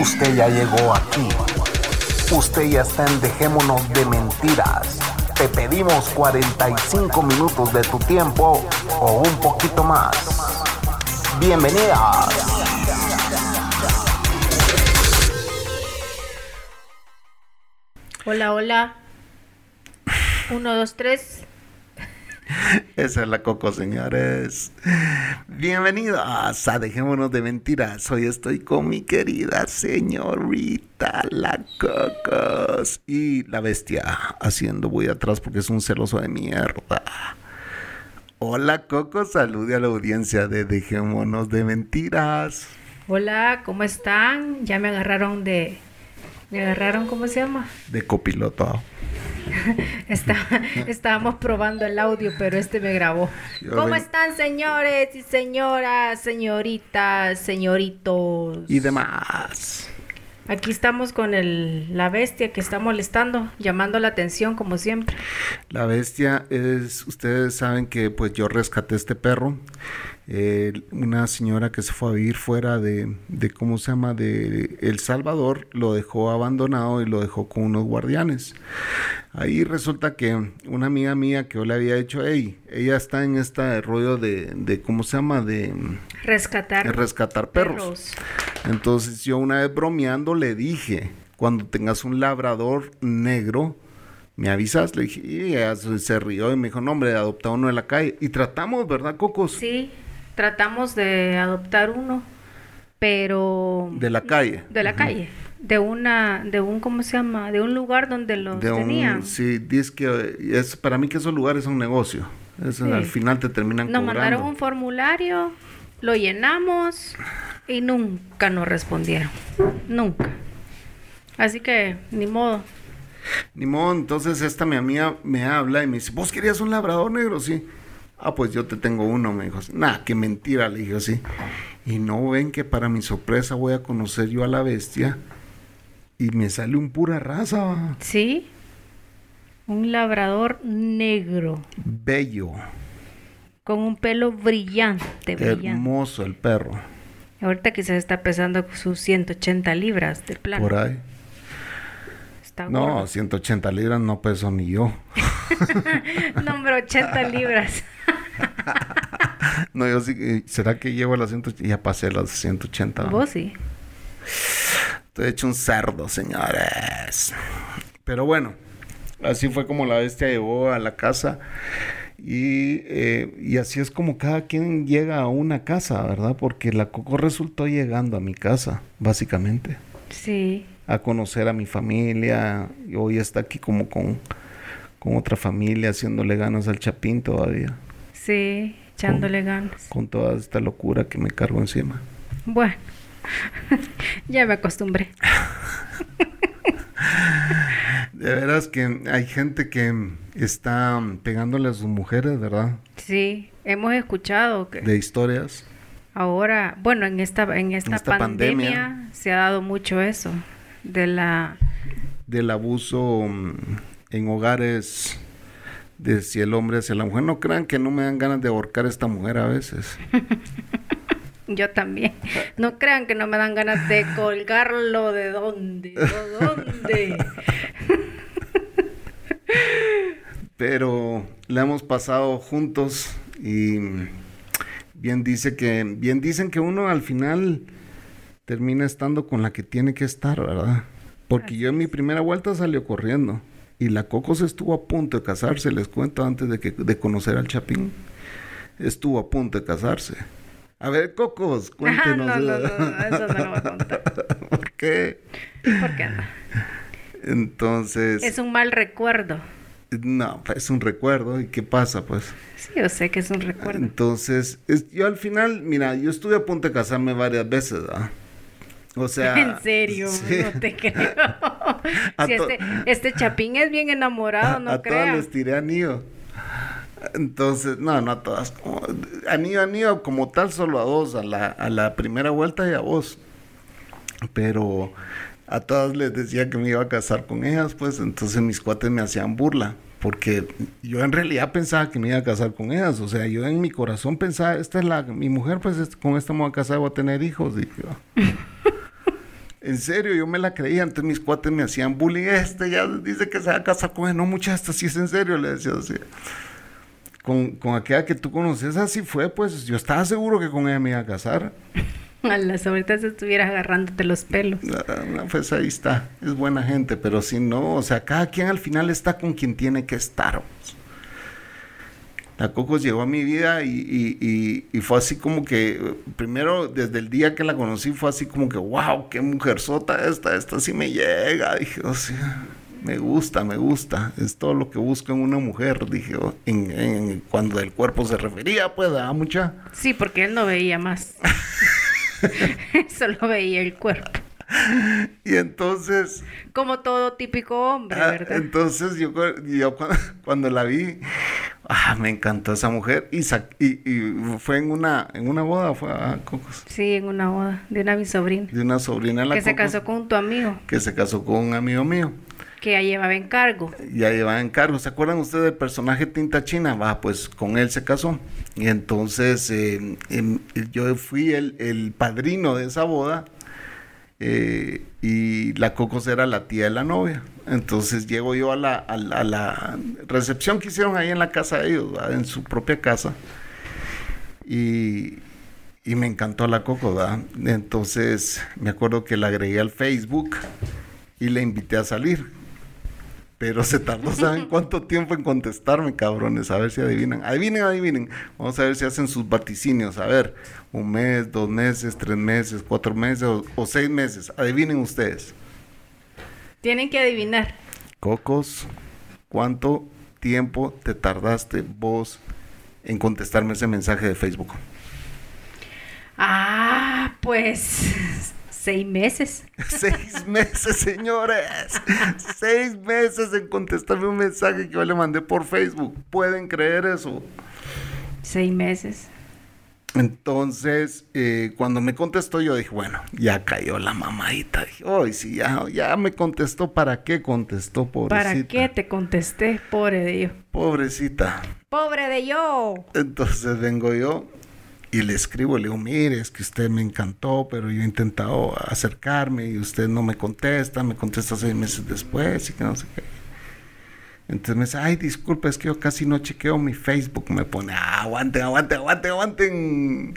Usted ya llegó aquí. Usted ya está en Dejémonos de Mentiras. Te pedimos 45 minutos de tu tiempo o un poquito más. Bienvenidas. Hola, hola. Uno, dos, tres. Esa es la Coco, señores. Bienvenidos a Dejémonos de Mentiras. Hoy estoy con mi querida señorita La Cocos y la bestia haciendo voy atrás porque es un celoso de mierda. Hola Coco, salude a la audiencia de Dejémonos de Mentiras. Hola, ¿cómo están? Ya me agarraron de... Me agarraron, ¿cómo se llama? De copiloto. Está, estábamos probando el audio, pero este me grabó. ¿Cómo están, señores y señoras, señoritas, señoritos? Y demás. Aquí estamos con el, la bestia que está molestando, llamando la atención como siempre. La bestia es, ustedes saben que pues yo rescaté este perro, eh, una señora que se fue a vivir fuera de, de, ¿cómo se llama?, de El Salvador, lo dejó abandonado y lo dejó con unos guardianes. Ahí resulta que una amiga mía que yo le había dicho, hey, ella está en este rollo de, de ¿cómo se llama?, de, Rescatar de rescatar perros. Entonces yo una vez bromeando le dije, cuando tengas un labrador negro, me avisas, le dije, y ella se se rió y me dijo, no hombre, adopta uno de la calle. Y tratamos, ¿verdad, Cocos? Sí, tratamos de adoptar uno, pero De la calle. de la calle, de una, de un, ¿cómo se llama? De un lugar donde los De tenían. un, sí, dice que es, para mí que esos lugares son negocio. Eso, Sí. Al final te terminan Nos cobrando. mandaron un formulario, lo llenamos y nunca nos respondieron, nunca. Así que ni modo. Ni modo, entonces esta mi amiga me habla y me dice, ¿vos querías un labrador negro? Sí. Ah, pues yo te tengo uno, me dijo. Nah, qué mentira, le dije así. Y no ven que para mi sorpresa voy a conocer yo a la bestia y me sale un pura raza. ¿Sí? Un labrador negro bello, con un pelo brillante, brillante. hermoso el perro, Ahorita quizás está pesando sus 180 libras de plano. por ahí. Está No, gordo. 180 libras no peso ni yo. No, hombre, 80 libras. No, yo sí, eh, ¿será que llevo las 180? Ya pasé las 180. va. Vos sí. Estoy hecho un cerdo, señores. Pero bueno, así fue como la bestia llegó a la casa. Y, eh, y así es como cada quien llega a una casa, ¿verdad? Porque la Coco resultó llegando a mi casa, básicamente. Sí. A conocer a mi familia. Y hoy está aquí como con, con otra familia, haciéndole ganas al Chapín todavía. Sí, echándole ganas. Con toda esta locura que me cargo encima. Bueno, ya me acostumbré. De veras que hay gente que está pegándole a sus mujeres, ¿verdad? Sí, hemos escuchado que De historias. ahora, bueno, en esta, en esta, esta pandemia, pandemia. se ha dado mucho eso, de la... del abuso mm, en hogares de si el hombre hacia la mujer. No crean que no me dan ganas de ahorcar a esta mujer a veces. Yo también. No crean que no me dan ganas de colgarlo de dónde, de dónde. Pero la hemos pasado juntos y bien dice que bien dicen que uno al final termina estando con la que tiene que estar, ¿verdad? Porque yo en mi primera vuelta salió corriendo y la Coco se estuvo a punto de casarse, les cuento antes de que de conocer al Chapín. Estuvo a punto de casarse. A ver, Cocos, Ah, cuéntenos. no, no, no, no, eso no lo voy a contar. ¿Por qué? ¿Por qué no? Entonces, Es un mal recuerdo. no, pues, es un recuerdo. ¿Y qué pasa, pues? Sí, yo sé que es un recuerdo. Entonces, es- yo al final, mira, yo estuve a punto de casarme varias veces, ¿verdad? O sea... en serio, sí. no te creo. A si este, este chapín es bien enamorado, no a todas les tiré anillo. Entonces, no, no a todas. anillo, anillo como tal, solo a dos, a la, a la primera vuelta y a vos. Pero a todas les decía que me iba a casar con ellas, pues entonces mis cuates me hacían burla. Porque yo en realidad pensaba que me iba a casar con ellas. O sea, yo en mi corazón pensaba, esta es la, mi mujer, pues es- con esta me voy a casar, voy a tener hijos. Y yo, En serio, yo me la creía. Entonces mis cuates me hacían bullying. Este ya dice que se va a casar con él. No, mucha, esto sí es en serio, le decía así. Con, con aquella que tú conoces, así fue, pues yo estaba seguro que con ella me iba a casar. A las ahorita se estuvieras agarrándote los pelos. Ah, no, pues ahí está, es buena gente, pero si no, o sea, cada quien al final está con quien tiene que estar. pues. La Cocos llegó a mi vida y, y- y- y fue así como que, primero desde el día que la conocí fue así como que, wow, qué mujer sota esta, esta sí me llega. Dije, o sea, me gusta, me gusta, es todo lo que busco en una mujer, dije, oh, en, en- cuando del cuerpo se refería, pues, a mucha. Sí, porque él no veía más. Solo veía el cuerpo. Y entonces... Como todo típico hombre, Ah, ¿verdad? entonces yo, yo cu- cuando, la vi, ah, me encantó esa mujer y, y, y fue en una, en una boda, fue a Cocos, Sí, en una boda de una de mis sobrinas. de una sobrina la Que se casó con tu amigo, que se casó con un amigo mío. que ya llevaba encargo. Ya llevaba encargo. ¿Se acuerdan ustedes del personaje Tinta China? Va, pues con él se casó. Y entonces eh, em, yo fui el, el padrino de esa boda. Eh, y la Cocos era la tía de la novia. Entonces llego yo a la, a la- la recepción que hicieron ahí en la casa de ellos, en su propia casa. Y, y me encantó la Coco. Entonces me acuerdo que la agregué al Facebook y le invité a salir. Pero se tardó, ¿saben cuánto tiempo en contestarme, cabrones? A ver si adivinan. Adivinen, adivinen. Vamos a ver si hacen sus vaticinios. A ver, un mes, dos meses, tres meses, cuatro meses o, o seis meses. Adivinen ustedes. Tienen que adivinar. Cocos, ¿cuánto tiempo te tardaste vos en contestarme ese mensaje de Facebook? Ah, pues seis meses. Seis meses, señores. Seis meses en contestarme un mensaje que yo le mandé por Facebook. ¿Pueden creer eso? Seis meses. Entonces, eh, cuando me contestó, yo dije, bueno, ya cayó la mamadita. Dije, hoy sí, ya, ya me contestó. ¿Para qué contestó, pobrecita? ¿Para qué te contesté? Pobre de yo. Pobrecita. Pobre de yo. Entonces vengo yo y le escribo, le digo, mire, es que usted me encantó, pero yo he intentado acercarme y usted no me contesta, me contesta seis meses después y que no sé qué. Entonces me dice, ay, disculpa, es que yo casi no chequeo mi Facebook. Me pone, ah, aguanten, aguanten, aguanten, aguanten.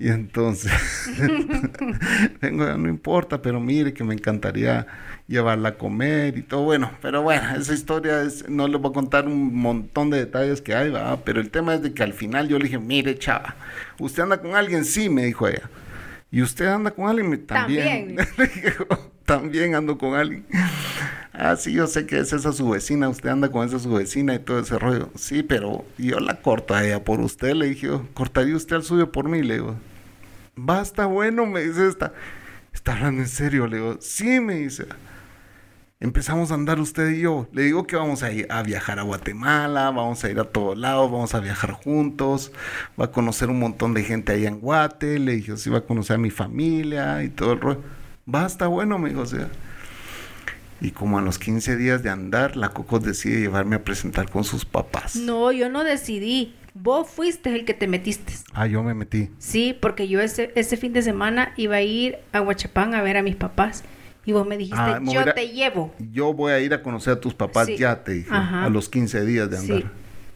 Y entonces, vengo, no importa, pero mire que me encantaría llevarla a comer y todo. Bueno, pero bueno, esa historia es, no les voy a contar un montón de detalles que hay, ¿va? pero el tema es de que al final yo le dije, mire, chava, ¿usted anda con alguien? Sí, me dijo ella. ¿Y usted anda con alguien? También. También. También ando con alguien. Ah, sí, yo sé que es esa su vecina, usted anda con esa su vecina y todo ese rollo. Sí, pero yo la corto a ella por usted, le dije, yo, ¿cortaría usted al suyo por mí? Le digo, basta, bueno, me dice esta. ¿Está hablando en serio? Le digo, sí, me dice. Empezamos a andar usted y yo. Le digo que vamos a ir a viajar a Guatemala, vamos a ir a todos lados, vamos a viajar juntos, va a conocer un montón de gente allá en Guate. Le dije, sí, va a conocer a mi familia y todo el rollo. Basta, bueno, me dijo. Y como a los 15 días de andar, la Cocos decide llevarme a presentar con sus papás. No, yo no decidí. Vos fuiste el que te metiste. Ah, yo me metí. Sí, porque yo ese, ese fin de semana iba a ir a Huachapán a ver a mis papás. Y vos me dijiste, Ah, me yo te llevo. Yo voy a ir a conocer a tus papás Sí. ya, te dije, Ajá. a los 15 días de andar. Sí.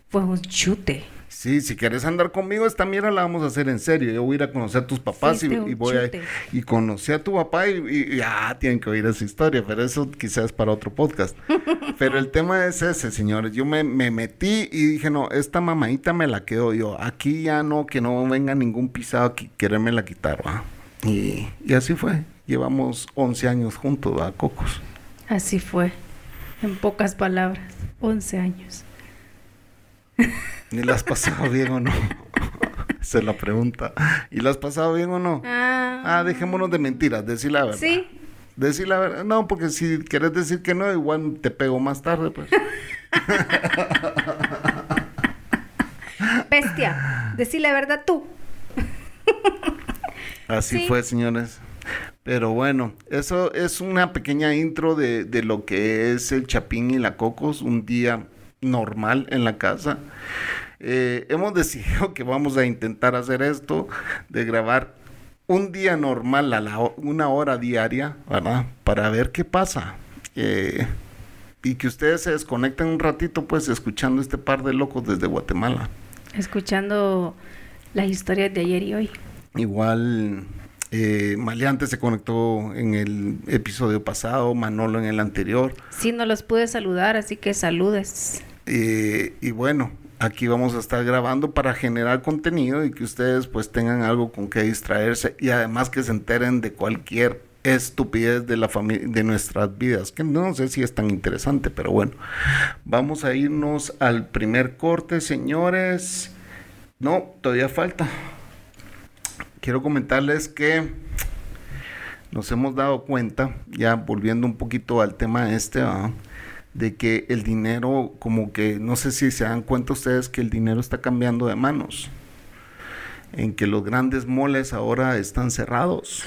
Fue un chute. Sí, si quieres andar conmigo, esta mierda la vamos a hacer en serio. Yo voy a ir a conocer a tus papás y, voy a y conocí a tu papá y, y- y, ah, tienen que oír esa historia, pero eso quizás para otro podcast. pero el tema es ese, señores. Yo me, me metí y dije, no, esta mamadita me la quedo yo. Aquí ya no, que no venga ningún pisado a qui- quererme la quitar, ¿va? Y, y así fue. Llevamos 11 años juntos, ¿va? Cocos. Así fue. En pocas palabras. 11 años. ¿Y la has pasado bien o no? Esa es la pregunta. ¿Y la has pasado bien o no? Ah, Ah, dejémonos de mentiras, decir la verdad. Sí. Decir la verdad. No, porque si quieres decir que no, igual te pego más tarde, pues. Bestia. Decí la verdad tú. Así Sí. fue, señores. Pero bueno, eso es una pequeña intro de, de lo que es el Chapín y la Cocos, un día normal en la casa. Eh, hemos decidido que vamos a intentar hacer esto, de grabar un día normal a la, una hora diaria, ¿verdad? Para ver qué pasa. Eh, y que ustedes se desconecten un ratito, pues, escuchando este par de locos desde Guatemala. Escuchando las historias de ayer y hoy. Igual, eh, Maleante se conectó en el episodio pasado, Manolo en el anterior. Sí, no los pude saludar, así que saludes. Y bueno, aquí vamos a estar grabando para generar contenido y que ustedes pues tengan algo con que distraerse y además que se enteren de cualquier estupidez de la familia de nuestras vidas que no sé si es tan interesante pero bueno. Vamos a irnos al primer corte señores. No todavía falta. Quiero comentarles que nos hemos dado cuenta ya volviendo un poquito al tema este de que el dinero, como que, no sé si se dan cuenta ustedes que el dinero está cambiando de manos, en que los grandes moles ahora están cerrados,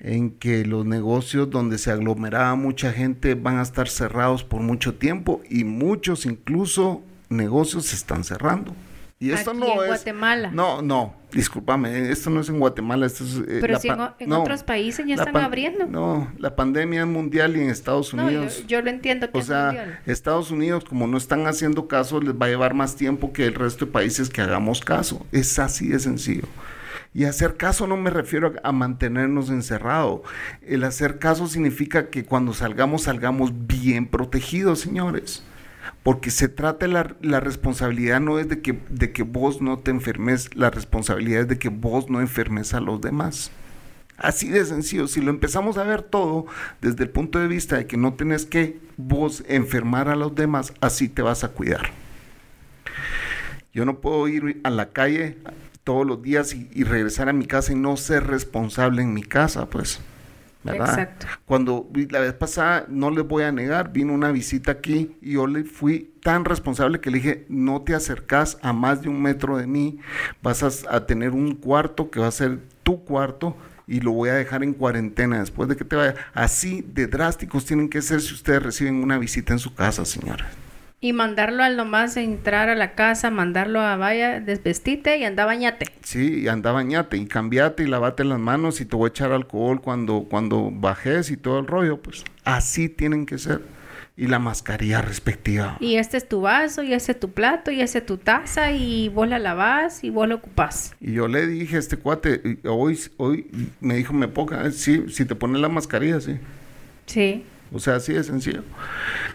en que los negocios donde se aglomeraba mucha gente van a estar cerrados por mucho tiempo y muchos incluso negocios se están cerrando. Y esto Aquí no en es. Guatemala. No, no, discúlpame, esto no es en Guatemala, esto es. eh, Pero si en, no, otros países ya están pan- abriendo. No, la pandemia es mundial y en Estados No, yo, Unidos. yo lo entiendo que O es sea, mundial. Estados Unidos, como no están haciendo caso, les va a llevar más tiempo que el resto de países que hagamos caso. Es así de sencillo. Y hacer caso no me refiero a, a mantenernos encerrados. El hacer caso significa que cuando salgamos, salgamos bien protegidos, señores. Porque se trata la, la responsabilidad no es de que, de que vos no te enfermes, la responsabilidad es de que vos no enfermes a los demás. Así de sencillo, si lo empezamos a ver todo desde el punto de vista de que no tenés que vos enfermar a los demás, así te vas a cuidar. Yo no puedo ir a la calle todos los días y regresar a mi casa y no ser responsable en mi casa, pues. ¿Verdad? Exacto. Cuando vi- la vez pasada, no les voy a negar, vino una visita aquí y yo le fui tan responsable que le dije, no te acercas a más de un metro de mí, vas a, a tener un cuarto que va a ser tu cuarto y lo voy a dejar en cuarentena después de que te vaya. Así de drásticos tienen que ser si ustedes reciben una visita en su casa, señora. Y mandarlo al nomás entrar a la casa, mandarlo a vaya, desvestite y anda bañate. Sí, y anda bañate y cambiate y lavate las manos y te voy a echar alcohol cuando, cuando bajes y todo el rollo, pues así tienen que ser. Y la mascarilla respectiva. Y este es tu vaso, y ese es tu plato, y ese es tu taza, y vos la lavás y vos lo ocupás. Y yo le dije a este cuate, hoy, hoy me dijo, me poca, sí, si te pones la mascarilla, sí. Sí. O sea, así de sencillo.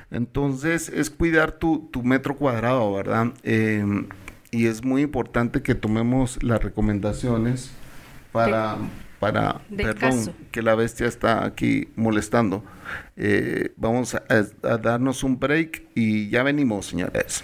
Entonces, es cuidar tu, tu metro cuadrado, ¿verdad? Eh, y es muy importante que tomemos las recomendaciones para, para perdón, caso. que la bestia está aquí molestando. Eh, vamos a, a darnos un break y ya venimos, señores.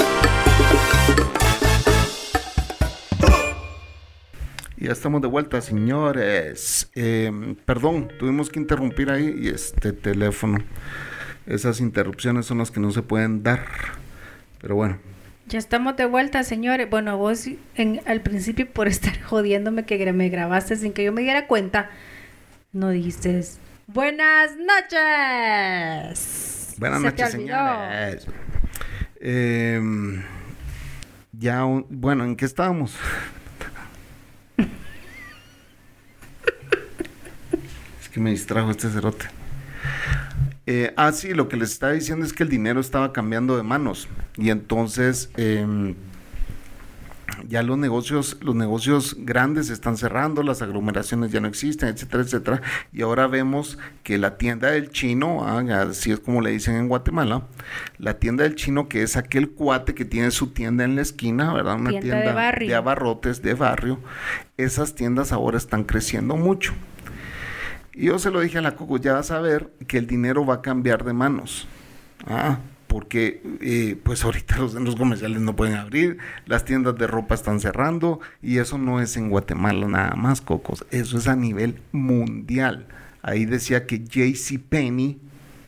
ya estamos de vuelta, señores. Eh, perdón, tuvimos que interrumpir ahí este teléfono. Esas interrupciones son las que no se pueden dar. Pero bueno, Ya estamos de vuelta, señores. Bueno, vos en, al principio por estar jodiéndome que me grabaste sin que yo me diera cuenta, no dijiste buenas noches. buenas Se noches, señores. Eh, ya, bueno, ¿en qué estábamos? Que me distrajo este cerote. Eh, ah, sí, lo que les estaba diciendo es que el dinero estaba cambiando de manos y entonces em, ya los negocios, los negocios grandes están cerrando, las aglomeraciones ya no existen, etcétera, etcétera. Y ahora vemos que la tienda del chino, ah, así es como le dicen en Guatemala, la tienda del chino que es aquel cuate que tiene su tienda en la esquina, ¿verdad? Una Tienda tienda, de barrio. de abarrotes de barrio. Esas tiendas ahora están creciendo mucho. Y yo se lo dije a la Coco, ya vas a ver que el dinero va a cambiar de manos. Ah, porque eh, pues ahorita los centros comerciales no pueden abrir, las tiendas de ropa están cerrando y eso no es en Guatemala nada más, Cocos, eso es a nivel mundial. Ahí decía que JC Penney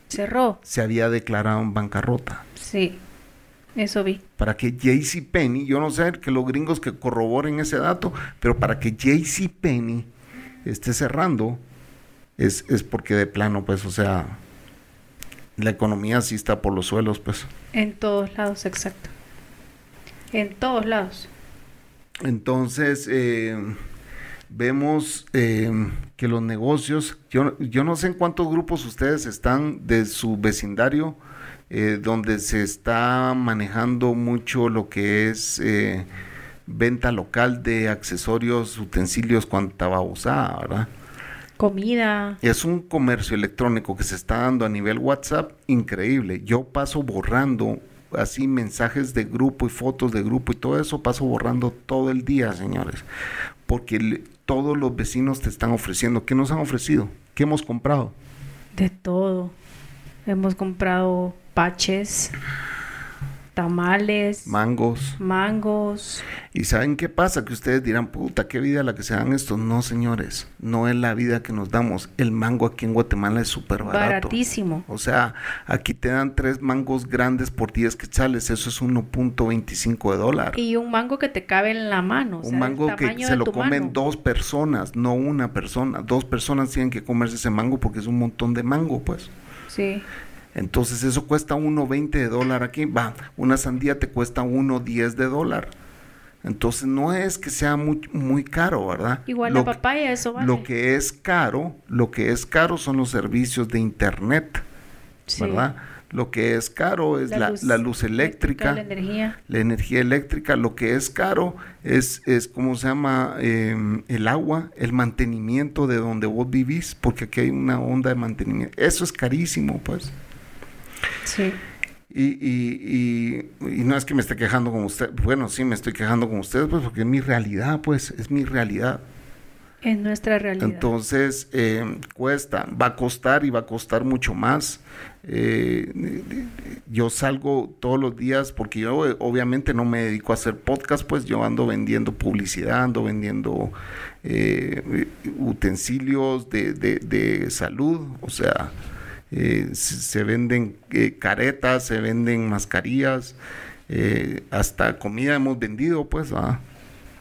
cerró. Se había declarado en bancarrota. Sí. Eso vi. Para que JC Penny, yo no sé que los gringos que corroboren ese dato, pero para que JC Penny esté cerrando, es, es porque de plano, pues, o sea, la economía sí está por los suelos, pues. En todos lados, exacto. En todos lados. Entonces, eh, vemos eh, que los negocios, yo, yo no sé en cuántos grupos ustedes están de su vecindario, eh, donde se está manejando mucho lo que es venta local de accesorios, utensilios, cuanta va usada, ¿verdad? Comida. Es un comercio electrónico que se está dando a nivel WhatsApp increíble. Yo paso borrando así mensajes de grupo y fotos de grupo y todo eso paso borrando todo el día, señores. Porque todos los vecinos te están ofreciendo. ¿Qué nos han ofrecido? ¿Qué hemos comprado? De todo. Hemos comprado paches, tamales, mangos. Mangos. ¿Y saben qué pasa? Que ustedes dirán, puta, qué vida la que se dan estos. No, señores, no es la vida que nos damos. El mango aquí en Guatemala es súper barato. Baratísimo. O sea, aquí te dan tres mangos grandes por 10 quetzales. Eso es 1.25 de dólar. Y un mango que te cabe en la mano. Un mango que se lo comen dos personas, no una persona. Dos personas tienen que comerse ese mango porque es un montón de mango, pues. Sí. Entonces eso cuesta 1.20 de dólar aquí. Va, una sandía te cuesta 1.10 de dólar. Entonces no es que sea muy, muy caro, ¿verdad? Igual la papaya, eso vale. Lo que es caro, lo que es caro son los servicios de internet, ¿verdad? Lo que es caro es la, luz, eléctrica, la energía. La energía eléctrica. Lo que es caro es, es ¿cómo se llama? Em, el agua, el mantenimiento de donde vos vivís, porque aquí hay una onda de mantenimiento. Eso es carísimo, pues. Sí. Y, y, y, no es que me esté quejando con usted, bueno, sí me estoy quejando con ustedes, pues porque es mi realidad, pues es mi realidad. Es nuestra realidad. Entonces, eh, cuesta, va a costar y va a costar mucho más. Eh, yo salgo todos los días porque yo eh, obviamente no me dedico a hacer podcast, pues yo ando vendiendo publicidad, ando vendiendo utensilios de, de, de salud, o sea, eh, se, venden eh, caretas, se venden mascarillas, eh, hasta comida hemos vendido, pues,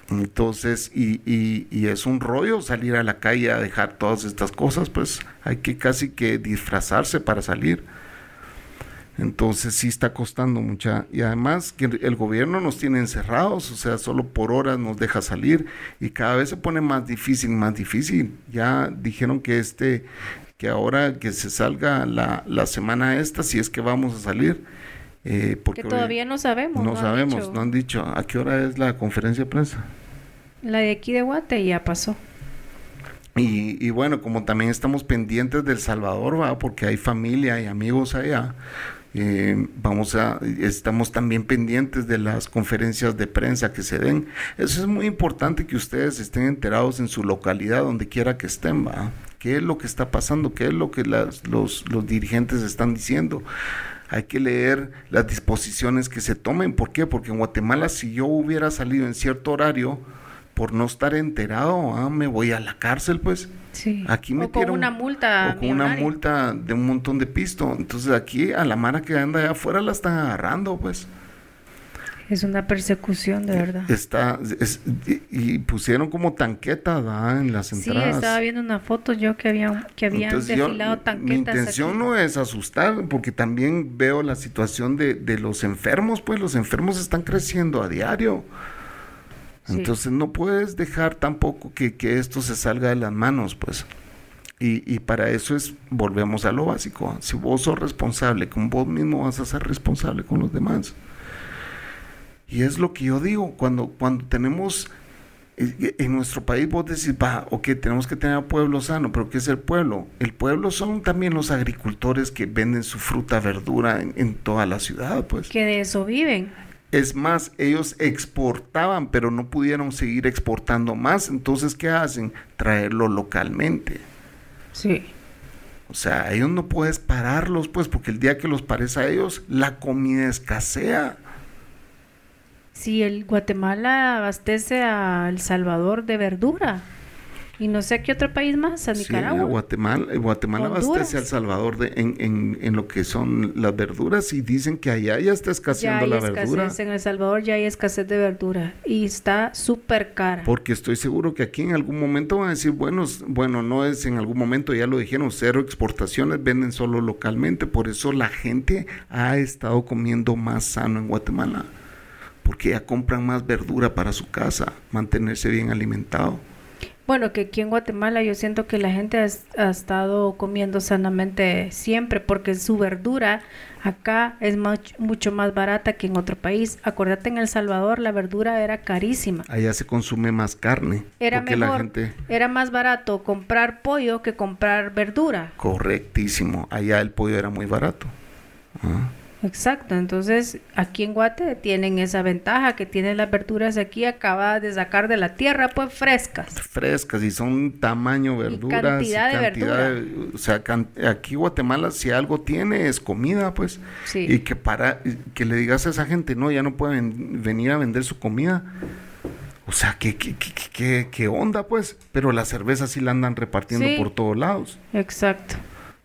Entonces, y, es un rollo salir a la calle a dejar todas estas cosas, pues hay que casi que disfrazarse para salir. Entonces sí está costando mucha. Y además el gobierno nos tiene encerrados, o sea, solo por horas nos deja salir y cada vez se pone más difícil, más difícil. Ya dijeron que este, que ahora que se salga la, la semana esta, si es que vamos a salir. Eh, porque que todavía no sabemos. No, sabemos, no han dicho. ¿A qué hora es la conferencia de prensa? La de aquí de Guate ya pasó. Y, y, bueno, como también estamos pendientes del Salvador, ¿va? porque hay familia y amigos allá, eh, vamos a, estamos también pendientes de las conferencias de prensa que se den. Eso es muy importante que ustedes estén enterados en su localidad, donde quiera que estén, ¿va? Qué es lo que está pasando, qué es lo que los, los dirigentes están diciendo. Hay que leer las disposiciones que se tomen. ¿Por qué? Porque en Guatemala si yo hubiera salido en cierto horario por no estar enterado, ah, me voy a la cárcel, pues. Sí. Aquí me o con una multa. O con una multa de un montón de pisto. Entonces aquí a la mara que anda allá afuera la están agarrando, pues. Es una persecución, de verdad. Está, y, pusieron como tanquetas en las entradas. Sí, estaba viendo una foto yo que, había, que habían desfilado tanquetas. Mi intención no es asustar, porque también veo la situación de, de, los enfermos, pues los enfermos están creciendo a diario. Entonces no puedes dejar tampoco que, que, esto se salga de las manos, pues. Y, y, para eso es, volvemos a lo básico. Si vos sos responsable con vos mismo, vas a ser responsable con los demás. Y es lo que yo digo, cuando, cuando tenemos eh, en nuestro país vos decís, va, ok, tenemos que tener pueblo sano, pero ¿qué es el pueblo? El pueblo son también los agricultores que venden su fruta, verdura en, toda la ciudad, pues. Que de eso viven. Es más, ellos exportaban, pero no pudieron seguir exportando más, entonces, ¿qué hacen? Traerlo localmente. Sí. O sea, ellos no puedes pararlos, pues, porque el día que los pares a ellos, la comida escasea. Si el Guatemala abastece a El Salvador de verdura. Y no sé qué otro país más, a Sí, Nicaragua. Guatemala, Guatemala Honduras. abastece a El Salvador de, en, en, en lo que son las verduras y dicen que allá ya está ya escaseando hay la verdura. escasez, en El Salvador ya hay escasez de verdura y está súper cara. Porque estoy seguro que aquí en algún momento van a decir, bueno, bueno, no es en algún momento, ya lo dijeron, cero exportaciones, venden solo localmente. Por eso la gente ha estado comiendo más sano en Guatemala. Porque ya compran más verdura para su casa, mantenerse bien alimentado. Bueno, que aquí en Guatemala yo siento que la gente ha, ha estado comiendo sanamente siempre porque su verdura acá es much- mucho más barata que en otro país. Acuérdate, en El Salvador la verdura era carísima. Allá se consume más carne. Era mejor, la gente... era más barato comprar pollo que comprar verdura. Correctísimo. Allá el pollo era muy barato. Ah. Exacto, entonces aquí en Guate tienen esa ventaja que tienen las verduras aquí acabadas de sacar de la tierra, pues frescas. frescas y son tamaño verduras cantidad de verdura. de- o sea can- aquí Guatemala si algo tiene es comida pues Sí. y que para que le digas a esa gente no ya no pueden venir a vender su comida o sea qué qué, qué, qué- qué- qué onda pues pero la cerveza sí la andan repartiendo Sí. por todos lados Exacto.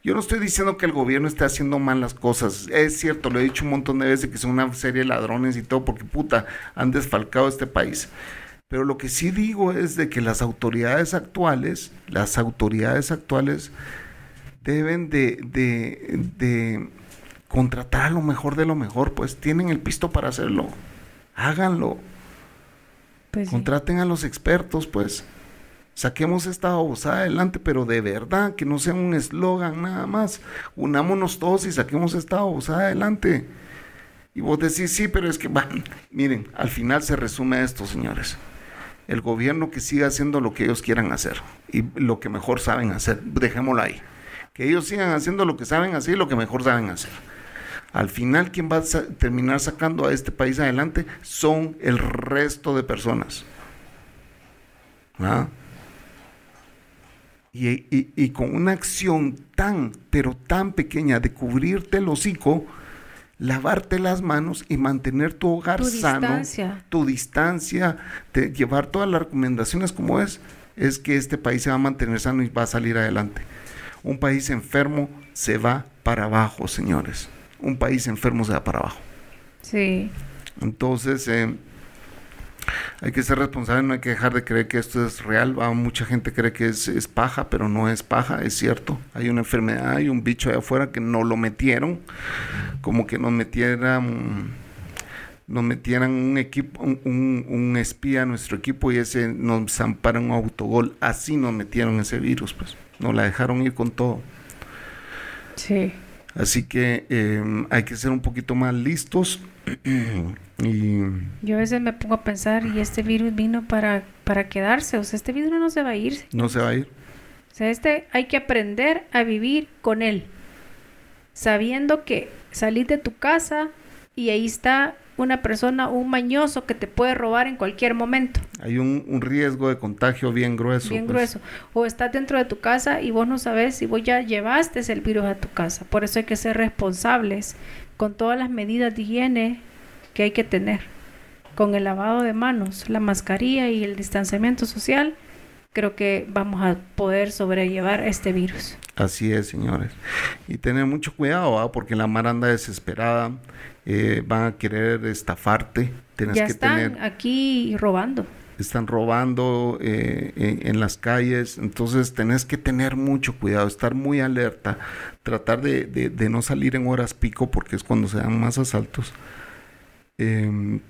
Yo no estoy diciendo que el gobierno esté haciendo mal las cosas. Es cierto, lo he dicho un montón de veces que son una serie de ladrones y todo, porque puta, han desfalcado este país. Pero lo que sí digo es de que las autoridades actuales, las autoridades actuales deben de, de, de contratar a lo mejor de lo mejor, pues tienen el pisto para hacerlo. Háganlo. Pues sí. Contraten a los expertos, pues. Saquemos esta babosada adelante, pero de verdad, que no sea un eslogan nada más. Unámonos todos y saquemos esta babosada adelante. Y vos decís, sí, pero es que, va, miren, al final se resume esto, señores. El gobierno que siga haciendo lo que ellos quieran hacer y lo que mejor saben hacer, dejémoslo ahí. Que ellos sigan haciendo lo que saben hacer y lo que mejor saben hacer. Al final, quien va a terminar sacando a este país adelante son el resto de personas. ¿Ah? Y, y- y con una acción tan, pero tan pequeña de cubrirte el hocico, lavarte las manos y mantener tu hogar Tu sano, distancia. tu distancia, de llevar todas las recomendaciones como es, es que este país se va a mantener sano y va a salir adelante. Un país enfermo se va para abajo, señores. Un país enfermo se va para abajo. Sí. Entonces, eh, hay que ser responsable, no hay que dejar de creer que esto es real. Va, mucha gente cree que es, es paja, pero no es paja, es cierto. Hay una enfermedad, hay un bicho allá afuera que no lo metieron, como que nos metieran, nos metieran un equipo, un, un- un espía a nuestro equipo y ese nos zamparan un autogol. Así nos metieron ese virus, pues. Nos la dejaron ir con todo. Sí. Así que eh, hay que ser un poquito más listos y Yo a veces me pongo a pensar, y este virus vino para, para quedarse, o sea, este virus no se va a ir. no se va a ir. O sea, este hay que aprender a vivir con él, sabiendo que salís de tu casa y ahí está una persona, un mañoso que te puede robar en cualquier momento, Hay un, un riesgo de contagio bien grueso. bien pues. grueso. O estás dentro de tu casa y vos no sabes si vos ya llevaste el virus a tu casa. Por eso hay que ser responsables con todas las medidas de higiene que hay que tener. Con el lavado de manos, la mascarilla y el distanciamiento social, creo que vamos a poder sobrellevar este virus. Así es, señores. Y tener mucho cuidado, ¿va? porque la mar anda desesperada, eh, van a querer estafarte. Tienes ya que están tener, aquí robando. están robando eh, en, en las calles, entonces tenés que tener mucho cuidado, estar muy alerta, tratar de, de- de no salir en horas pico porque es cuando se dan más asaltos. Em,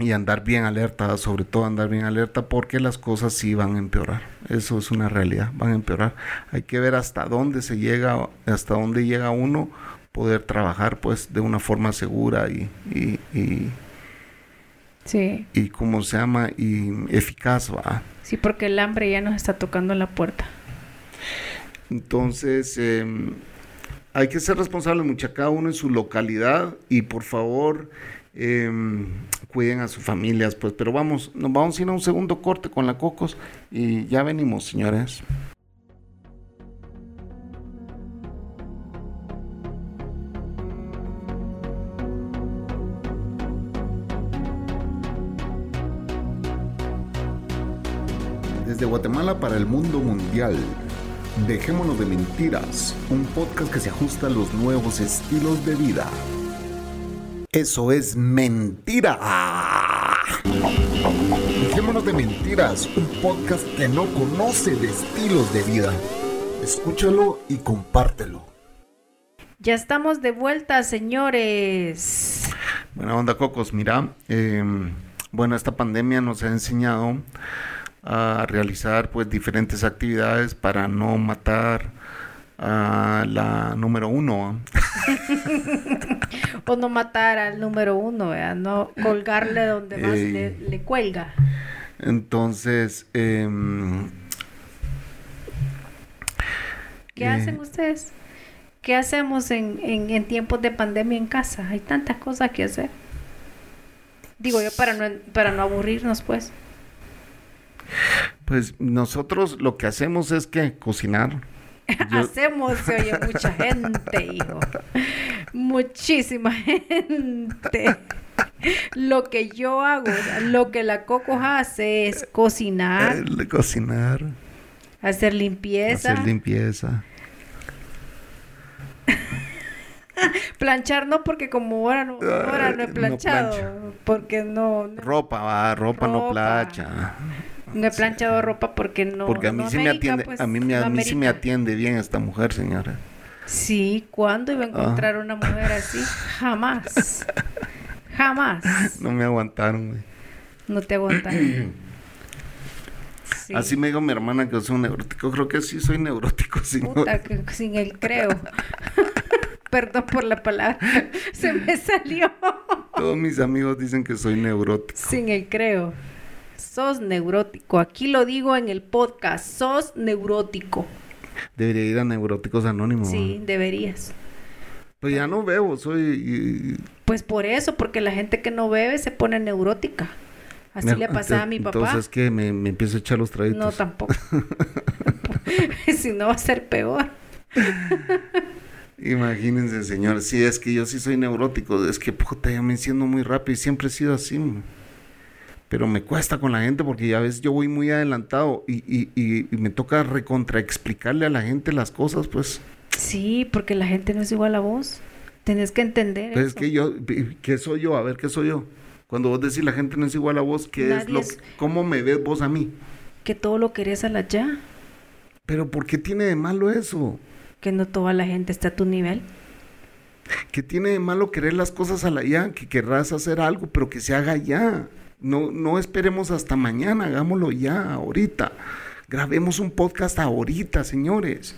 y andar bien alerta, sobre todo andar bien alerta porque las cosas sí van a empeorar. Eso es una realidad, van a empeorar. Hay que ver hasta dónde se llega, hasta dónde llega uno, poder trabajar pues de una forma segura y, y, y, Sí, y ¿cómo se llama? Y eficaz, ¿va? sí, porque el hambre ya nos está tocando en la puerta. Entonces, eh, hay que ser responsables, mucha cada uno en su localidad y por favor em, cuiden a sus familias, pues. Pero vamos, nos vamos a ir a un segundo corte con la Cocos y ya venimos, señores. Desde Guatemala para el mundo mundial. Dejémonos de mentiras, un podcast que se ajusta a los nuevos estilos de vida. Eso es mentira. Dejémonos de mentiras, un podcast que no conoce de estilos de vida. Escúchalo y compártelo. Ya estamos de vuelta, señores. Buena onda, Cocos. Mira, eh, bueno, esta pandemia nos ha enseñado a realizar pues diferentes actividades para no matar a la número uno. o no matar al número uno, ¿verdad? no colgarle donde más le, le, cuelga. Entonces, eh, ¿qué eh, hacen ustedes? ¿Qué hacemos en, en, en, tiempos de pandemia en casa? Hay tantas cosas que hacer. Digo yo para no, para no aburrirnos, pues. Pues nosotros lo que hacemos es que cocinar. hacemos, se oye mucha gente, hijo. Muchísima gente. Lo que yo hago, lo que la Coco hace es cocinar. Cocinar. Hacer limpieza. Hacer limpieza. planchar no porque como ahora no, ahora no he planchado. porque no, Ropa, va, ropa, no plancha. No he planchado ropa porque no. Porque a mí sí me atiende, pues, a mí, a mí sí me atiende bien esta mujer, señora. Sí, ¿cuándo iba a encontrar una mujer así? Jamás. Jamás. No me aguantaron, güey. No te aguantaron. Así me dijo mi hermana que soy un neurótico. Creo que sí soy neurótico. Puta, que, sin el creo. Perdón por la palabra. Se me salió. Todos mis amigos dicen que soy neurótico. Sin el creo. Sos neurótico. Aquí lo digo en el podcast. Sos neurótico. Debería ir a Neuróticos Anónimos. Sí, deberías. Pues ya no bebo, soy... Pues por eso, porque la gente que no bebe se pone neurótica. Así le pasaba a mi papá. Entonces que me, me empiezo a echar los traguitos. No, tampoco. si no va a ser peor. Imagínense, señor. Sí, es que yo sí soy neurótico. Es que, puta, ya me enciendo muy rápido y siempre he sido así. Pero me cuesta con la gente porque ya ves, yo voy muy adelantado y, y, y, me toca recontraexplicarle a la gente las cosas, pues. Sí, porque la gente no es igual a vos. Tenés que entender. Pues es que yo, ¿qué soy yo? A ver, ¿qué soy yo? Cuando vos decís la gente no es igual a vos, ¿qué es lo, ¿cómo me ves vos a mí? Que todo lo querés a la ya. Pero ¿por qué tiene de malo eso? que no toda la gente está a tu nivel. Que tiene de malo querer las cosas a la ya, que querrás hacer algo, pero que se haga ya. No, no esperemos hasta mañana, hagámoslo ya, ahorita. Grabemos un podcast ahorita, señores.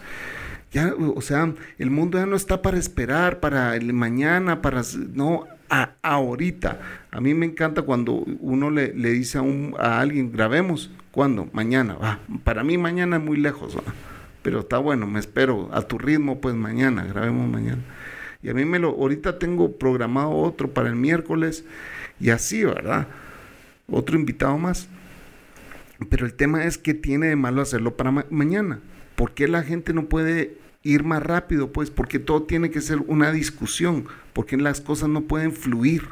Ya, o sea, el mundo ya no está para esperar, para el mañana, para... No, a, ahorita. A mí me encanta cuando uno le, le dice a, un, a alguien, grabemos. ¿Cuándo? Mañana. va para mí mañana es muy lejos. ¿va? pero está bueno, me espero a tu ritmo, pues mañana, grabemos mañana. Y a mí me lo, ahorita tengo programado otro para el miércoles y así, ¿verdad? Otro invitado más. Pero el tema es que tiene de malo hacerlo para mañana. ¿Por qué la gente no puede ir más rápido? Pues porque todo tiene que ser una discusión, porque las cosas no pueden fluir.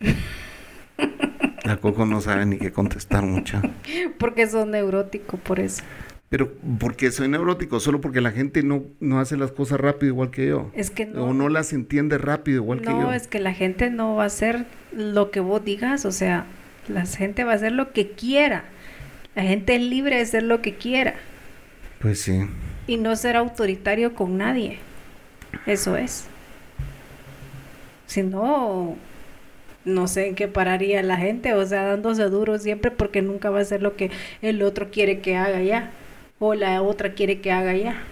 La Coco no sabe ni qué contestar mucha. Porque son neurótico, por eso. Pero porque soy neurótico, solo porque la gente no, no hace las cosas rápido igual que yo. Es que no. O no las entiende rápido igual que yo. No, es que la gente no va a hacer lo que vos digas, o sea, la gente va a hacer lo que quiera. La gente es libre de hacer lo que quiera. Pues sí. Y no ser autoritario con nadie. Eso es. Si no, no sé en qué pararía la gente, o sea, dándose duro siempre porque nunca va a hacer lo que el otro quiere que haga ya o la otra quiere que haga ya.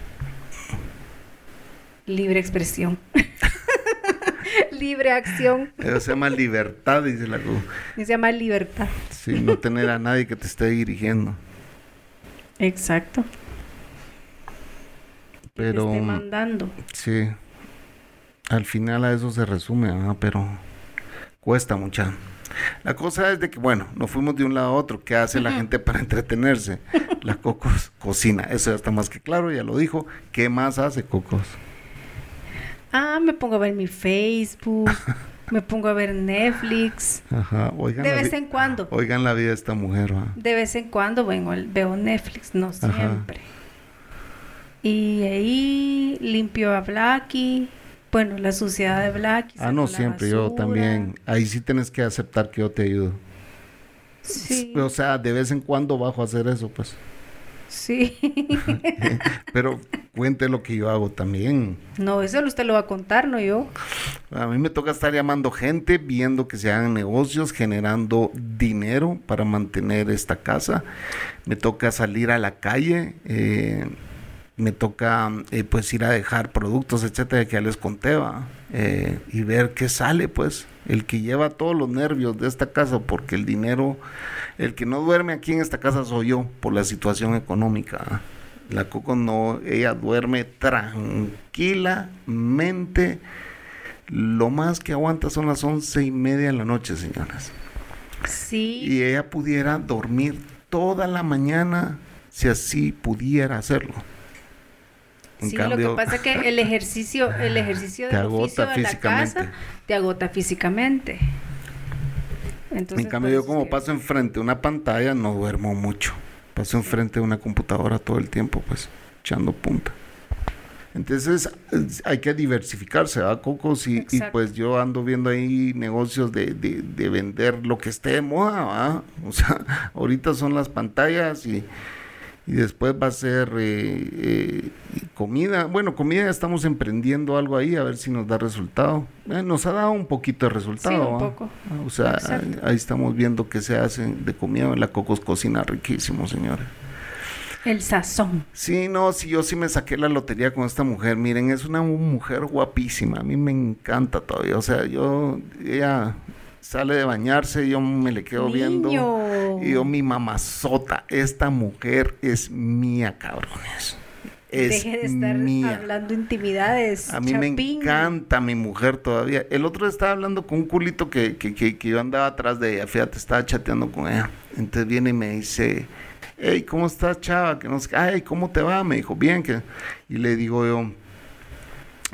Libre expresión. Libre acción. Eso se llama libertad, dice la cruz. Se llama libertad. Sí, no tener a nadie que te esté dirigiendo. Exacto. Pero. Que te esté mandando. Sí. Al final a eso se resume, pero cuesta mucha. La cosa es de que, bueno, nos fuimos de un lado a otro. ¿Qué hace la gente para entretenerse? La Cocos cocina. Eso ya está más que claro, ya lo dijo. ¿Qué más hace Cocos? Ah, me pongo a ver mi Facebook. Me pongo a ver Netflix. Ajá, oigan. De vez en cuando. Oigan la vida de esta mujer, ¿va? De vez en cuando vengo, veo Netflix, no siempre. Y ahí limpio a Blackie. Bueno, la suciedad de Blackie. Ah, no, siempre, yo también. Ahí sí tienes que aceptar que yo te ayudo. Sí. O sea, de vez en cuando bajo a hacer eso, pues. Sí. Pero cuente lo que yo hago también. no, eso usted lo va a contar, no yo. A mí me toca estar llamando gente, viendo que se hagan negocios, generando dinero para mantener esta casa. Me toca salir a la calle, eh, me toca eh, pues ir a dejar productos, etcétera, que ya les conté, ¿va? Eh, y ver qué sale, pues. El que lleva todos los nervios de esta casa, porque el dinero, el que no duerme aquí en esta casa soy yo, por la situación económica. La Coco no, ella duerme tranquilamente. Lo más que aguanta son las once y media de la noche, señoras. Sí. Y ella pudiera dormir toda la mañana si así pudiera hacerlo. En Sí, cambio, lo que pasa es que el ejercicio, el ejercicio Te del agota oficio de la físicamente. casa te agota físicamente. Entonces, en cambio yo eso como que- paso enfrente de una pantalla no duermo mucho. Paso enfrente de una computadora todo el tiempo, pues, echando punta. Entonces es- hay que diversificarse, ¿verdad, Cocos? Y, y, pues yo ando viendo ahí negocios de, de- de vender lo que esté de moda, ¿verdad? O sea, ahorita son las pantallas y, y después va a ser eh, eh, comida. Bueno, comida ya estamos emprendiendo algo ahí, a ver si nos da resultado. Eh, nos ha dado un poquito de resultado. Sí, un poco. O sea, ahí estamos viendo que se hace de comida. La Cocos cocina riquísimo, señores. El sazón. Sí, no, sí, yo sí me saqué la lotería con esta mujer. Miren, es una mujer guapísima. A mí me encanta todavía. O sea, yo, ella sale de bañarse, yo me le quedo viendo. Niño. Y yo, mi mamazota, esta mujer es mía, cabrones. Es Deje de estar mía. hablando intimidades. A mí me encanta mi mujer todavía. El otro estaba hablando con un culito que, que, que, que yo andaba atrás de ella. Fíjate, estaba chateando con ella. Entonces viene y me dice, hey, ¿cómo estás, chava? Que no sé, ay, ¿cómo te va? Me dijo, bien. que Y le digo yo,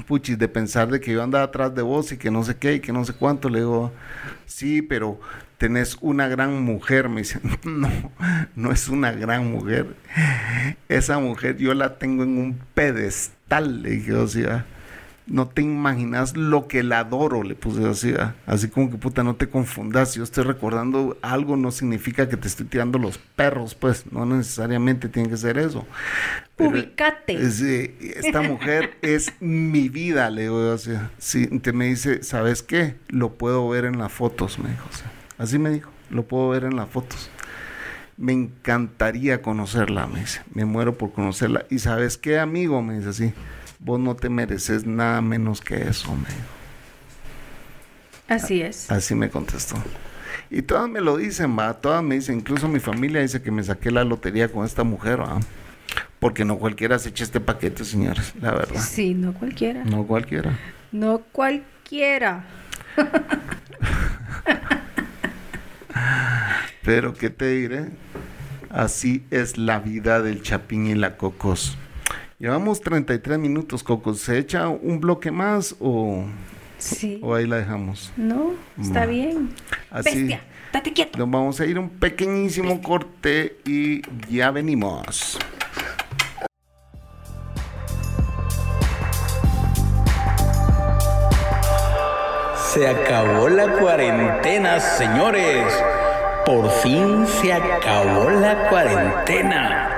puchis, de pensar de que yo andaba atrás de vos y que no sé qué y que no sé cuánto. Le digo, sí, pero tenés una gran mujer. Me dice, no, no es una gran mujer. Esa mujer yo la tengo en un pedestal. Le dije, o sea, no te imaginas lo que la adoro, le puse así, ¿ah? así como que puta, no te confundas, si yo estoy recordando algo no significa que te estoy tirando los perros, pues, no necesariamente tiene que ser eso. Pero, Ubicate. es, eh, esta mujer es mi vida, le digo, yo, o sea, sí, te me dice, ¿sabes qué? Lo puedo ver en las fotos, me dijo, o sea, así me dijo, lo puedo ver en las fotos. Me encantaría conocerla, me dice, me muero por conocerla. ¿Y sabes qué, amigo? Me dice así, vos no te mereces nada menos que eso, me. Así es. Así me contestó. Y todas me lo dicen, va, todas me dicen, incluso mi familia dice que me saqué la lotería con esta mujer, va. Porque no cualquiera se echa este paquete, señores, la verdad. Sí, no cualquiera. No cualquiera. No cualquiera. Pero qué te diré, así es la vida del Chapín y la Cocos. Llevamos 33 minutos, Cocos. ¿Se echa un bloque más o, Sí. o ahí la dejamos? No, está bien. Así. Bestia, date quieto. Nos vamos a ir un pequeñísimo corte y ya venimos. Se acabó la cuarentena, señores. Por fin se acabó la cuarentena.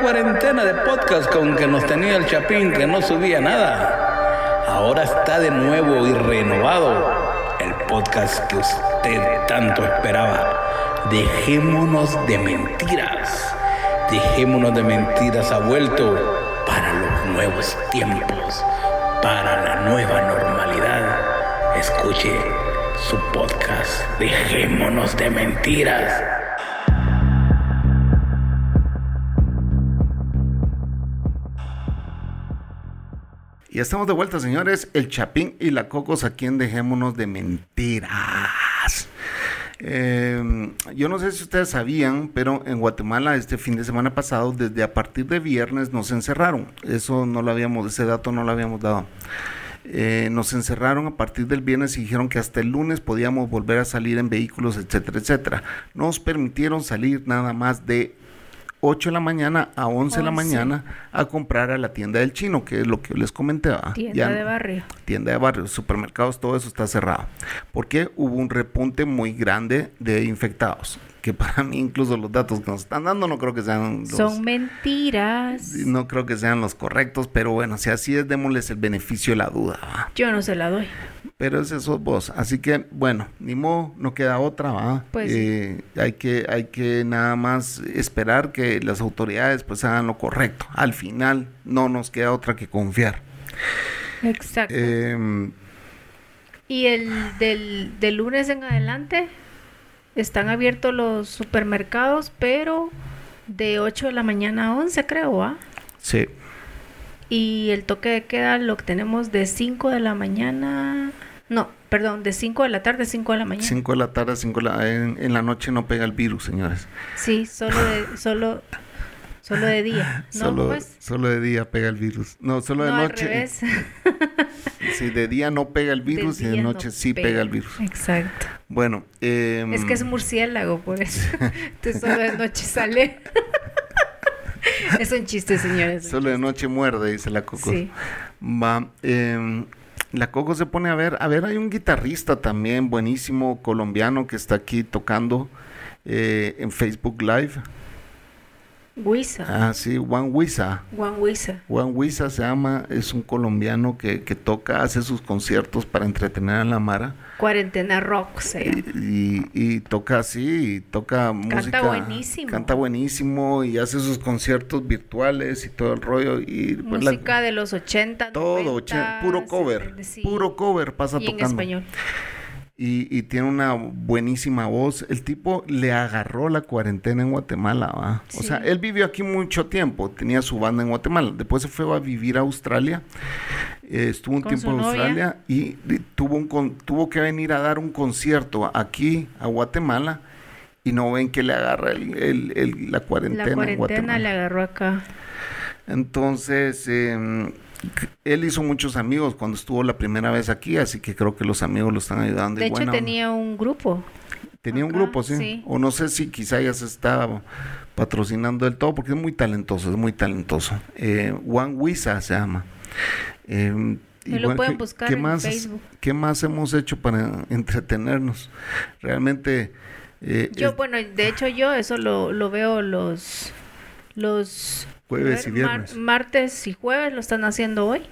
Cuarentena de podcast con que nos tenía el Chapín que no subía nada. Ahora está de nuevo y renovado el podcast que usted tanto esperaba. Dejémonos de mentiras. Dejémonos de mentiras ha vuelto para los nuevos tiempos, para la nueva normalidad. Escuche su podcast. Dejémonos de mentiras. Y estamos de vuelta, señores. El Chapín y la Cocos aquí en Dejémonos de Mentiras. Eh, yo no sé si ustedes sabían, pero en Guatemala este fin de semana pasado, desde a partir de viernes nos encerraron. Eso no lo habíamos, ese dato no lo habíamos dado. Eh, nos encerraron a partir del viernes y dijeron que hasta el lunes podíamos volver a salir en vehículos, etcétera, etcétera. Nos permitieron salir nada más de 8 de la mañana a 11 de la 11. mañana a comprar a la tienda del chino, que es lo que les comenté. Tienda Ya- de barrio. tienda de barrio, supermercados, todo eso está cerrado. Porque hubo un repunte muy grande de infectados. Que para mí incluso los datos que nos están dando no creo que sean los, Son mentiras. no creo que sean los correctos, pero bueno, si así es, démosles el beneficio de la duda. ¿va? Yo no se la doy. Pero ese sos vos. Así que, bueno, ni modo, no queda otra, ¿va? Pues. Eh, hay, que, hay que nada más esperar que las autoridades pues hagan lo correcto. Al final no nos queda otra que confiar. Exacto. Em, Y el del, del lunes en adelante están abiertos los supermercados, pero de 8 de la mañana a 11 creo, ¿ah? sí. Y el toque de queda lo tenemos de 5 de la mañana. No, perdón, de 5 de la tarde a 5 de la mañana. 5 de la tarde, 5 de la, en, en la noche no pega el virus, señores. Sí, solo de, solo, solo de día. ¿No? solo, ¿Cómo es? solo de día pega el virus. No, solo de No, al noche. revés. Sí, de día no pega el virus y de día no noche sí pega. el virus. Exacto. Bueno, em, Es que es murciélago, por eso. Entonces solo de noche sale. es un chiste, señores. solo de noche muerde, dice la Coco. Sí. Va, em, la Coco se pone a ver, a ver, hay un guitarrista también buenísimo colombiano que está aquí tocando eh, en Facebook Live. Huiza. Ah, sí, Juan Huiza. Juan Huiza. Juan Huiza se llama, es un colombiano que, que toca, hace sus conciertos para entretener a la Mara. Cuarentena rock se llama. Y, y toca así, y toca música. buenísimo. Canta buenísimo y hace sus conciertos virtuales y todo el rollo. Y pues, la- Música de los 80, todo, 90, ochen- puro cover. 70, sí. Puro cover pasa y en tocando. español. Y, y tiene una buenísima voz. El tipo le agarró la cuarentena en Guatemala, ¿va? O sea, él vivió aquí mucho tiempo, tenía su banda en Guatemala. Después se fue a vivir a Australia. eh, estuvo un tiempo en. Australia y, y tuvo, un con- tuvo que venir a dar un concierto aquí a Guatemala. Y no ven que le agarra el- el- el- la cuarentena. La en cuarentena Guatemala. le agarró acá. Entonces, eh, él hizo muchos amigos cuando estuvo la primera vez aquí, así que creo que los amigos lo están ayudando. De y hecho, bueno, tenía un grupo. tenía un grupo, ¿sí? sí. O no sé si quizá ya se está patrocinando del todo, porque es muy talentoso, es muy talentoso. Eh, Juan Huiza se llama. Eh, Y lo pueden buscar en más, Facebook. ¿Qué más hemos hecho para entretenernos? Realmente... eh, Yo, es- bueno, de hecho yo eso lo, lo veo los los Jueves y martes y jueves lo están haciendo hoy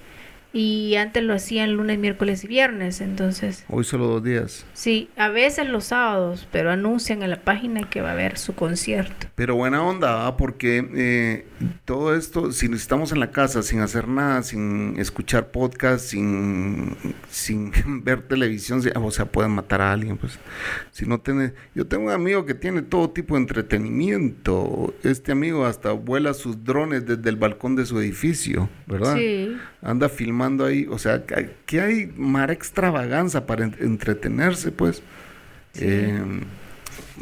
y antes lo hacían lunes, miércoles y viernes, entonces hoy solo dos días. sí, a veces los sábados, pero anuncian en la página que va a haber su concierto. Pero buena onda, ¿va? porque eh, todo esto, si estamos en la casa sin hacer nada, sin escuchar podcast, sin, sin ver televisión, si- o sea, pueden matar a alguien, pues. Si no tiene, yo tengo un amigo que tiene todo tipo de entretenimiento. Este amigo hasta vuela sus drones desde el balcón de su edificio, ¿verdad? Sí. Anda filmando ahí, o sea, que- hay mara extravaganza para en- entretenerse, pues. Eh,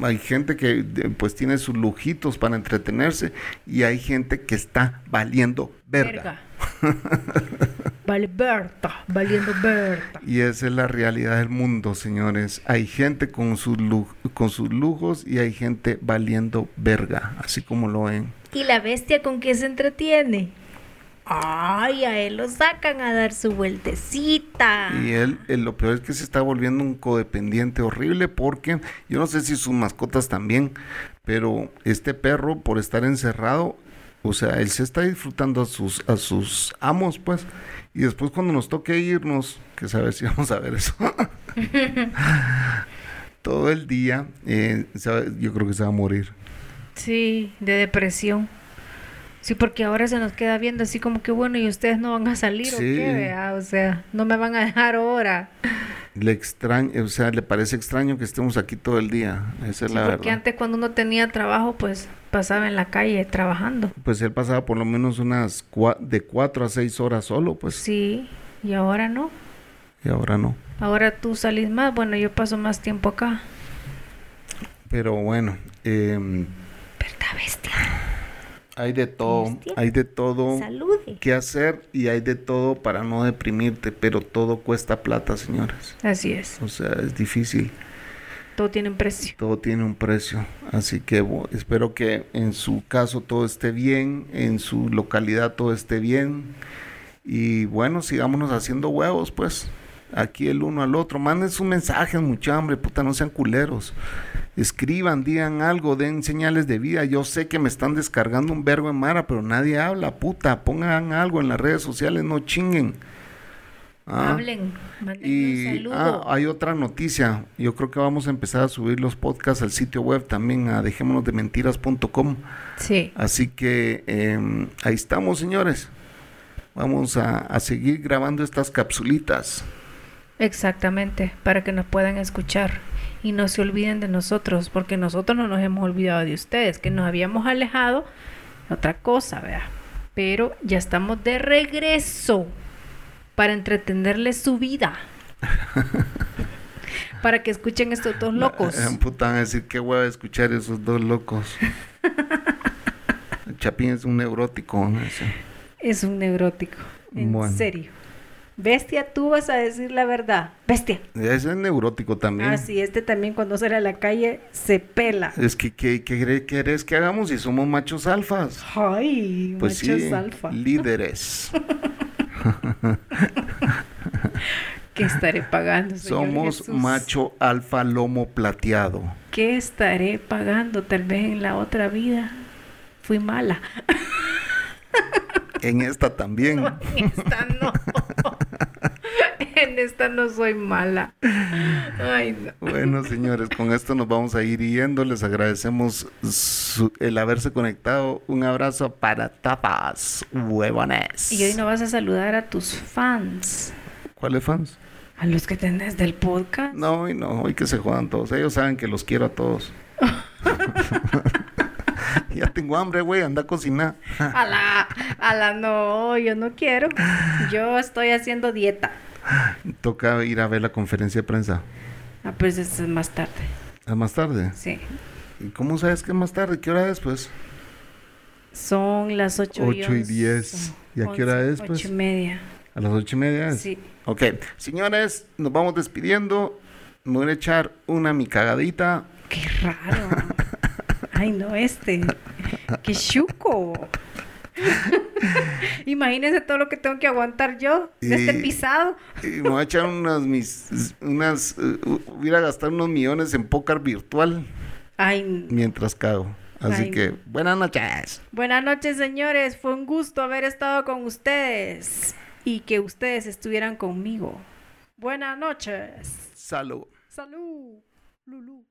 hay gente que pues tiene sus lujitos para entretenerse y hay gente que está valiendo verga. vale Berta, valiendo Berta. Y esa es la realidad del mundo, señores. Hay gente con sus, con sus lujos y hay gente valiendo verga, así como lo ven. ¿Y la bestia con qué se entretiene? Ay, a él lo sacan a dar su vueltecita. Y él, él, lo peor es que se está volviendo un codependiente horrible porque yo no sé si sus mascotas también, pero este perro por estar encerrado, o sea, él se está disfrutando a sus, a sus amos, pues. Y después cuando nos toque irnos, que saber si vamos a ver eso. Todo el día, eh, yo creo que se va a morir. Sí, de depresión. Sí, porque ahora se nos queda viendo así como que bueno, y ustedes no van a salir o Sí. qué, vea? o sea, no me van a dejar ahora. Le extraña, o sea, le parece extraño que estemos aquí todo el día. Esa es Sí, la porque verdad. antes cuando uno tenía trabajo, pues pasaba en la calle trabajando. Pues él pasaba por lo menos unas cua- de cuatro a seis horas solo, pues. Sí, y ahora no. Y ahora no. Ahora tú salís más, bueno, yo paso más tiempo acá. Pero bueno, em, ¿Verdad, bestia? Hay de todo, Hostia. hay de todo Salude. que hacer y hay de todo para no deprimirte, pero todo cuesta plata, señores. Así es. O sea, es difícil. Todo tiene un precio. Todo tiene un precio. Así que espero que en su caso todo esté bien, en su localidad todo esté bien. Y bueno, sigámonos haciendo huevos, pues. Aquí el uno al otro. Manden sus mensajes, mucha hambre, puta, no sean culeros. Escriban, digan algo, den señales de vida. Yo sé que me están descargando un vergo en Mara, pero nadie habla, puta. Pongan algo en las redes sociales, no chinguen. Ah. Hablen. Y un saludo. ah, hay otra noticia. Yo creo que vamos a empezar a subir los podcasts al sitio web también a dejémonosdementiras.com. Sí. Así que em, ahí estamos, señores. Vamos a, a seguir grabando estas capsulitas. Exactamente, para que nos puedan escuchar y no se olviden de nosotros, porque nosotros no nos hemos olvidado de ustedes, que nos habíamos alejado, otra cosa, vea. Pero ya estamos de regreso para entretenerles su vida. para que escuchen estos dos locos. Eh, puta, van a decir qué hueva escuchar esos dos locos. Chapín es un neurótico. ¿no? Es un neurótico, en Bueno. serio. Bestia, tú vas a decir la verdad. Bestia. Ese es neurótico también. Ah, sí, este también cuando sale a la calle se pela. Es que, ¿qué, querés- querés que hagamos si somos machos alfas? Ay, Pues machos sí, alfa. líderes. ¿Qué estaré pagando, Señor Somos Jesús? macho alfa lomo plateado. ¿Qué estaré pagando? Tal vez en la otra vida fui mala. En esta también. En esta no. en esta no soy mala. Ay, no. Bueno, señores, con esto nos vamos a ir yendo. Les agradecemos su- el haberse conectado. Un abrazo para tapas, huevones. Y hoy no vas a saludar a tus fans, ¿Cuáles fans? a los que tenés del podcast. No, hoy no, hoy que se jodan todos. Ellos saben que los quiero a todos. ya tengo hambre, güey, anda a cocinar. A la, a la no, yo no quiero. Yo estoy haciendo dieta. Toca ir a ver la conferencia de prensa. Ah, pues es más tarde. ¿Es más tarde? Sí. ¿Y cómo sabes que es más tarde? ¿Qué hora es, pues? Son las ocho, Ocho y diez. ¿Y a qué hora es, pues? Ocho y media. ¿A las ocho y media? es? Sí. Ok, señores, nos vamos despidiendo. Me voy a echar una mi cagadita. Qué raro. Ay, no, este. Qué chuco. Imagínense todo lo que tengo que aguantar yo de este pisado. Y me voy a echar unas mis unas eh, voy a gastar unos millones en póker virtual Ay, mientras cago. Así Ay. que buenas noches. buenas noches, señores. Fue un gusto haber estado con ustedes y que ustedes estuvieran conmigo. Buenas noches. Salud. Salud. Lulú.